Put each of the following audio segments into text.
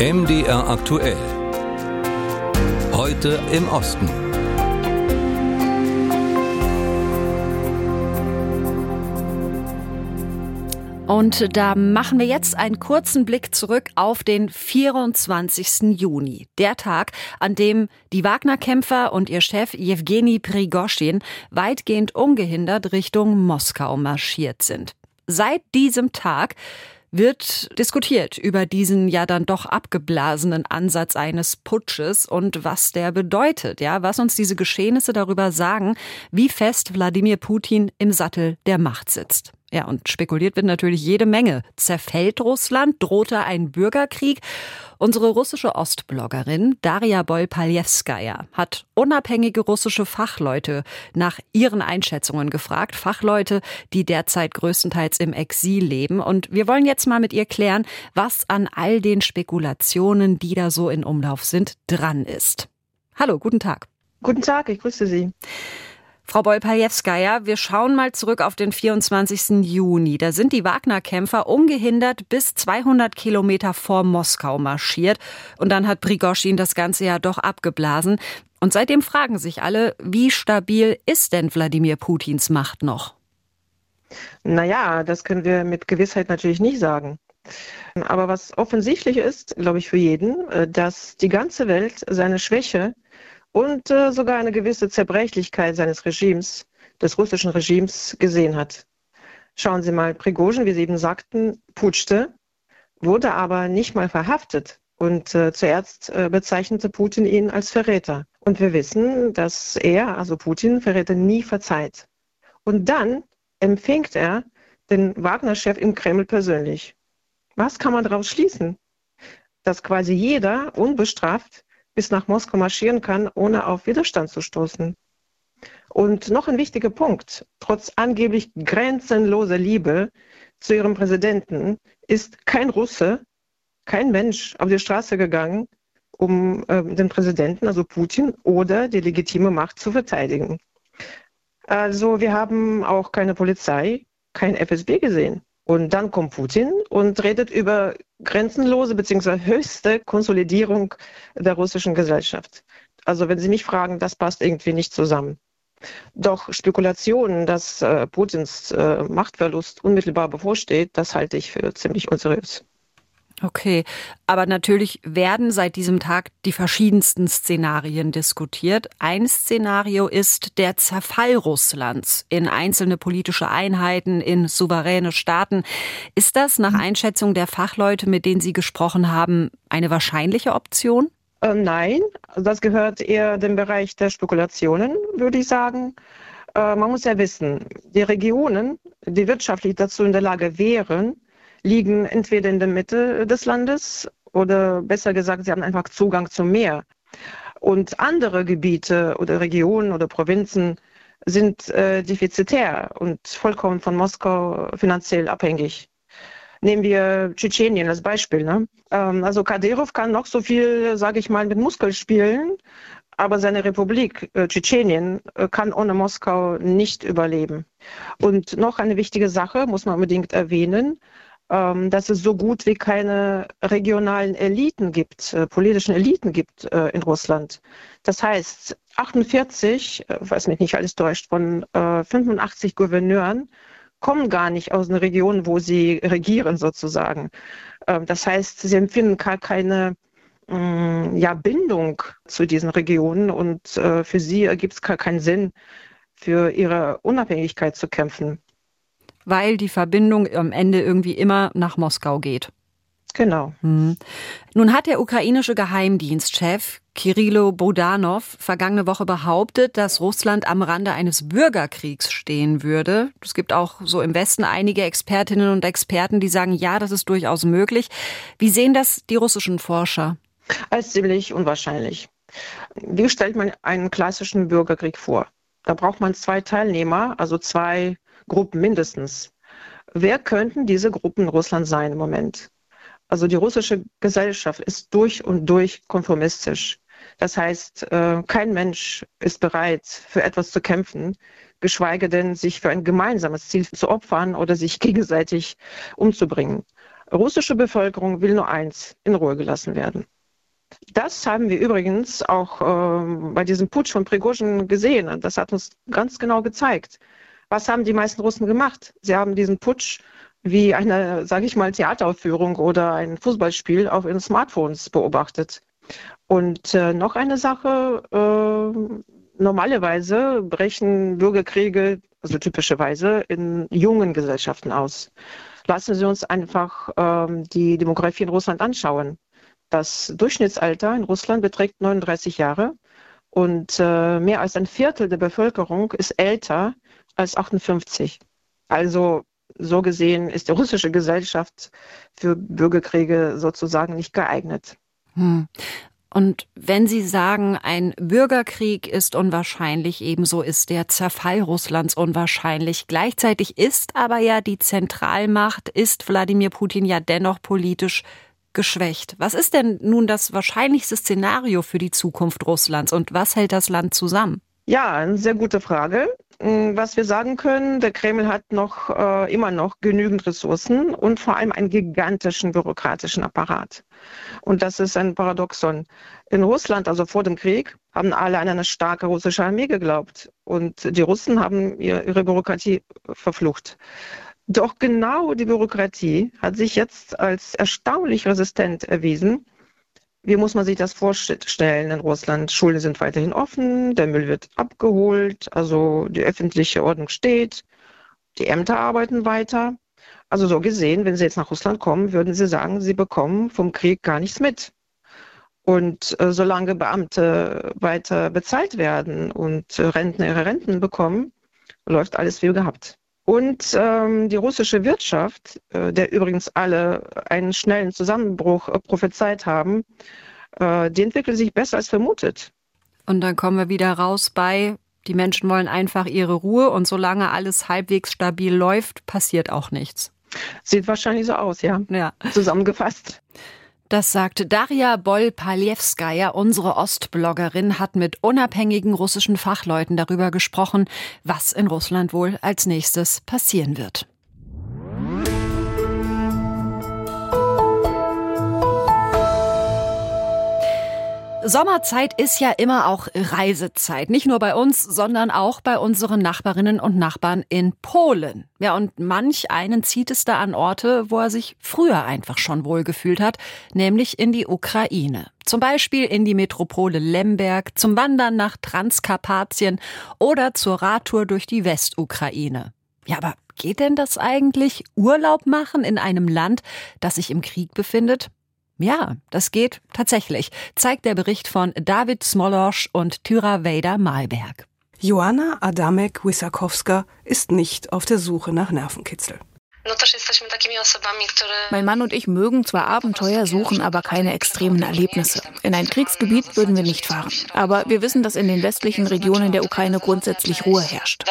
MDR aktuell. Heute im Osten. Und da machen wir jetzt einen kurzen Blick zurück auf den 24. Juni. Der Tag, an dem die Wagner-Kämpfer und ihr Chef Jewgeni Prigoschin weitgehend ungehindert Richtung Moskau marschiert sind. Seit diesem Tag wird diskutiert über diesen ja dann doch abgeblasenen Ansatz eines Putsches und was der bedeutet, ja, was uns diese Geschehnisse darüber sagen, wie fest Wladimir Putin im Sattel der Macht sitzt. Ja, und spekuliert wird natürlich jede Menge. Zerfällt Russland? Drohte ein Bürgerkrieg? Unsere russische Ostbloggerin Daria Bolpaljewskaja hat unabhängige russische Fachleute nach ihren Einschätzungen gefragt. Fachleute, die derzeit größtenteils im Exil leben. Und wir wollen jetzt mal mit ihr klären, was an all den Spekulationen, die da so in Umlauf sind, dran ist. Hallo, guten Tag. Guten Tag, ich grüße Sie. Frau Bolpajewskaja, wir schauen mal zurück auf den 24. Juni. Da sind die Wagner-Kämpfer ungehindert bis 200 Kilometer vor Moskau marschiert. Und dann hat Prigoschin das Ganze ja doch abgeblasen. Und seitdem fragen sich alle, wie stabil ist denn Wladimir Putins Macht noch? Naja, das können wir mit Gewissheit natürlich nicht sagen. Aber was offensichtlich ist, glaube ich, für jeden, äh, dass die ganze Welt seine Schwäche und äh, sogar eine gewisse Zerbrechlichkeit seines Regimes, des russischen Regimes gesehen hat. Schauen Sie mal, Prigozhin, wie Sie eben sagten, putschte, wurde aber nicht mal verhaftet. Und äh, zuerst äh, bezeichnete Putin ihn als Verräter. Und wir wissen, dass er, also Putin, Verräter nie verzeiht. Und dann empfängt er den Wagner-Chef im Kreml persönlich. Was kann man daraus schließen? Dass quasi jeder unbestraft bis nach Moskau marschieren kann, ohne auf Widerstand zu stoßen. Und noch ein wichtiger Punkt. Trotz angeblich grenzenloser Liebe zu ihrem Präsidenten ist kein Russe, kein Mensch auf die Straße gegangen, um äh, den Präsidenten, also Putin, oder die legitime Macht zu verteidigen. Also wir haben auch keine Polizei, kein FSB gesehen. Und dann kommt Putin und redet über grenzenlose bzw. höchste Konsolidierung der russischen Gesellschaft. Also wenn Sie mich fragen, das passt irgendwie nicht zusammen. Doch Spekulationen, dass äh, Putins äh, Machtverlust unmittelbar bevorsteht, das halte ich für ziemlich unseriös. Okay, aber natürlich werden seit diesem Tag die verschiedensten Szenarien diskutiert. Ein Szenario ist der Zerfall Russlands in einzelne politische Einheiten, in souveräne Staaten. Ist das nach mhm. Einschätzung der Fachleute, mit denen Sie gesprochen haben, eine wahrscheinliche Option? Äh, nein, das gehört eher dem Bereich der Spekulationen, würde ich sagen. Äh, man muss ja wissen, die Regionen, die wirtschaftlich dazu in der Lage wären, liegen entweder in der Mitte des Landes oder besser gesagt, sie haben einfach Zugang zum Meer. Und andere Gebiete oder Regionen oder Provinzen sind äh, defizitär und vollkommen von Moskau finanziell abhängig. Nehmen wir Tschetschenien als Beispiel. Ne? Ähm, also Kadyrov kann noch so viel, sage ich mal, mit Muskel spielen, aber seine Republik äh, Tschetschenien äh, kann ohne Moskau nicht überleben. Und noch eine wichtige Sache muss man unbedingt erwähnen dass es so gut wie keine regionalen Eliten gibt, äh, politischen Eliten gibt äh, in Russland. Das heißt, 48, äh, was mich nicht alles täuscht, von äh, 85 Gouverneuren kommen gar nicht aus einer Region, wo sie regieren sozusagen. Ähm, das heißt, sie empfinden gar keine mm, ja, Bindung zu diesen Regionen und für sie ergibt es gar keinen Sinn, für ihre Unabhängigkeit zu kämpfen weil die Verbindung am Ende irgendwie immer nach Moskau geht. Genau. Hm. Nun hat der ukrainische Geheimdienstchef Kirilo Bodanov vergangene Woche behauptet, dass Russland am Rande eines Bürgerkriegs stehen würde. Es gibt auch so im Westen einige Expertinnen und Experten, die sagen, ja, das ist durchaus möglich. Wie sehen das die russischen Forscher? Als ziemlich unwahrscheinlich. Wie stellt man einen klassischen Bürgerkrieg vor? Da braucht man zwei Teilnehmer, also zwei Gruppen mindestens. Wer könnten diese Gruppen in Russland sein im Moment? Also die russische Gesellschaft ist durch und durch konformistisch. Das heißt, äh, kein Mensch ist bereit, für etwas zu kämpfen, geschweige denn sich für ein gemeinsames Ziel zu opfern oder sich gegenseitig umzubringen. Russische Bevölkerung will nur eins, in Ruhe gelassen werden. Das haben wir übrigens auch äh, bei diesem Putsch von Prigozhin gesehen. Das hat uns ganz genau gezeigt. Was haben die meisten Russen gemacht? Sie haben diesen Putsch wie eine, sage ich mal, Theateraufführung oder ein Fußballspiel auf ihren Smartphones beobachtet. Und äh, noch eine Sache, äh, normalerweise brechen Bürgerkriege, also typischerweise, in jungen Gesellschaften aus. Lassen Sie uns einfach ähm, die Demografie in Russland anschauen. Das Durchschnittsalter in Russland beträgt 39 Jahre und äh, mehr als ein Viertel der Bevölkerung ist älter als 58. Also so gesehen ist die russische Gesellschaft für Bürgerkriege sozusagen nicht geeignet. Hm. Und wenn Sie sagen, ein Bürgerkrieg ist unwahrscheinlich, ebenso ist der Zerfall Russlands unwahrscheinlich. Gleichzeitig ist aber ja die Zentralmacht, ist Wladimir Putin ja dennoch politisch geschwächt. Was ist denn nun das wahrscheinlichste Szenario für die Zukunft Russlands und was hält das Land zusammen? Ja, eine sehr gute Frage. Mm, was wir sagen können, der Kreml hat noch äh, immer noch genügend Ressourcen und vor allem einen gigantischen bürokratischen Apparat. Und das ist ein Paradoxon. In Russland, also vor dem Krieg, haben alle an eine starke russische Armee geglaubt und die Russen haben ihre Bürokratie verflucht. Doch genau die Bürokratie hat sich jetzt als erstaunlich resistent erwiesen wie muss man sich das vorstellen in Russland? Schulen sind weiterhin offen, der Müll wird abgeholt, also die öffentliche Ordnung steht, die Ämter arbeiten weiter. Also so gesehen, wenn Sie jetzt nach Russland kommen, würden Sie sagen, Sie bekommen vom Krieg gar nichts mit. Und äh, solange Beamte weiter bezahlt werden und äh, Rentner ihre Renten bekommen, läuft alles wie gehabt. Und ähm, die russische Wirtschaft, äh, der übrigens alle einen schnellen Zusammenbruch äh, prophezeit haben, äh, die entwickelt sich besser als vermutet. Und dann kommen wir wieder raus bei, die Menschen wollen einfach ihre Ruhe und solange alles halbwegs stabil läuft, passiert auch nichts. Sieht wahrscheinlich so aus, ja. ja. Zusammengefasst. Das sagt Daria Bol-Paliewskaja. Unsere Ostbloggerin hat mit unabhängigen russischen Fachleuten darüber gesprochen, was in Russland wohl als nächstes passieren wird. Sommerzeit ist ja immer auch Reisezeit. Nicht nur bei uns, sondern auch bei unseren Nachbarinnen und Nachbarn in Polen. Ja, und manch einen zieht es da an Orte, wo er sich früher einfach schon wohlgefühlt hat, nämlich in die Ukraine. Zum Beispiel in die Metropole Lemberg, zum Wandern nach Transkarpatien oder zur Radtour durch die Westukraine. Ja, aber geht denn das eigentlich? Urlaub machen in einem Land, das sich im Krieg befindet? Ja, das geht tatsächlich, zeigt der Bericht von David Smolosch und Tyra Vader Malberg. Joanna Adamek-Wysakowska ist nicht auf der Suche nach Nervenkitzel. Mein Mann und ich mögen zwar Abenteuer, suchen aber keine extremen Erlebnisse. In ein Kriegsgebiet würden wir nicht fahren. Aber wir wissen, dass in den westlichen Regionen der Ukraine grundsätzlich Ruhe herrscht.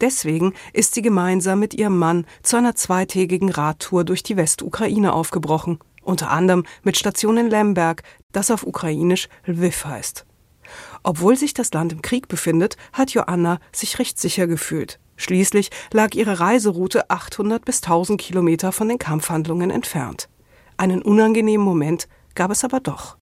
Deswegen ist sie gemeinsam mit ihrem Mann zu einer zweitägigen Radtour durch die Westukraine aufgebrochen. Unter anderem mit Station in Lemberg, das auf ukrainisch Lviv heißt. Obwohl sich das Land im Krieg befindet, hat Joanna sich recht sicher gefühlt. Schließlich lag ihre Reiseroute 800 bis 1000 Kilometer von den Kampfhandlungen entfernt. Einen unangenehmen Moment gab es aber doch.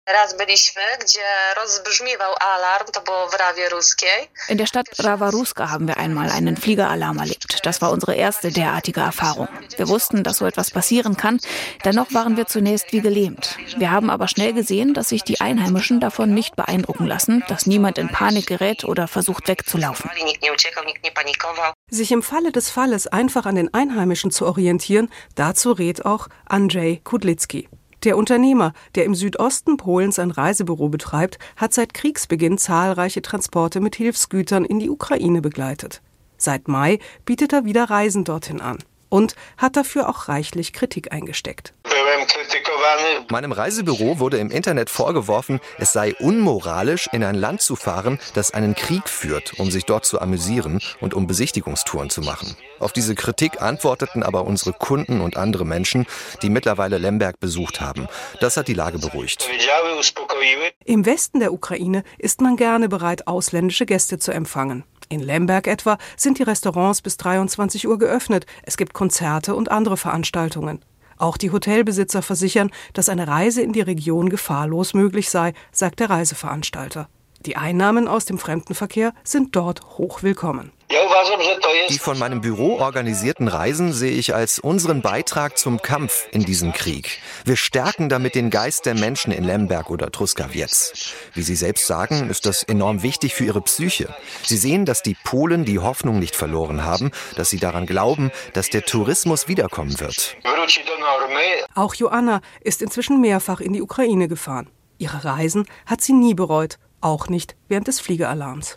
In der Stadt Rawaruska haben wir einmal einen Fliegeralarm erlebt. Das war unsere erste derartige Erfahrung. Wir wussten, dass so etwas passieren kann. Dennoch waren wir zunächst wie gelähmt. Wir haben aber schnell gesehen, dass sich die Einheimischen davon nicht beeindrucken lassen, dass niemand in Panik gerät oder versucht wegzulaufen. Sich im Falle des Falles einfach an den Einheimischen zu orientieren, dazu rät auch Andrzej Kudlicki. Der Unternehmer, der im Südosten Polens ein Reisebüro betreibt, hat seit Kriegsbeginn zahlreiche Transporte mit Hilfsgütern in die Ukraine begleitet. Seit Mai bietet er wieder Reisen dorthin an und hat dafür auch reichlich Kritik eingesteckt. Meinem Reisebüro wurde im Internet vorgeworfen, es sei unmoralisch, in ein Land zu fahren, das einen Krieg führt, um sich dort zu amüsieren und um Besichtigungstouren zu machen. Auf diese Kritik antworteten aber unsere Kunden und andere Menschen, die mittlerweile Lemberg besucht haben. Das hat die Lage beruhigt. Im Westen der Ukraine ist man gerne bereit, ausländische Gäste zu empfangen. In Lemberg etwa sind die Restaurants bis 23 Uhr geöffnet. Es gibt Konzerte und andere Veranstaltungen. Auch die Hotelbesitzer versichern, dass eine Reise in die Region gefahrlos möglich sei, sagt der Reiseveranstalter. Die Einnahmen aus dem Fremdenverkehr sind dort hoch willkommen. Die von meinem Büro organisierten Reisen sehe ich als unseren Beitrag zum Kampf in diesem Krieg. Wir stärken damit den Geist der Menschen in Lemberg oder Truskawiec. Wie Sie selbst sagen, ist das enorm wichtig für ihre Psyche. Sie sehen, dass die Polen die Hoffnung nicht verloren haben, dass sie daran glauben, dass der Tourismus wiederkommen wird. Auch Joanna ist inzwischen mehrfach in die Ukraine gefahren. Ihre Reisen hat sie nie bereut auch nicht während des Fliegealarms.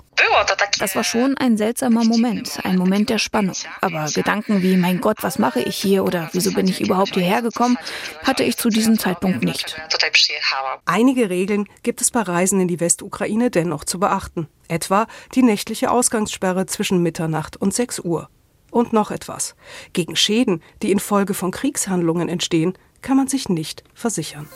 Das war schon ein seltsamer Moment, ein Moment der Spannung. Aber Gedanken wie, mein Gott, was mache ich hier oder wieso bin ich überhaupt hierher gekommen, hatte ich zu diesem Zeitpunkt nicht. Einige Regeln gibt es bei Reisen in die Westukraine dennoch zu beachten. Etwa die nächtliche Ausgangssperre zwischen Mitternacht und 6 Uhr. Und noch etwas. Gegen Schäden, die infolge von Kriegshandlungen entstehen, kann man sich nicht versichern.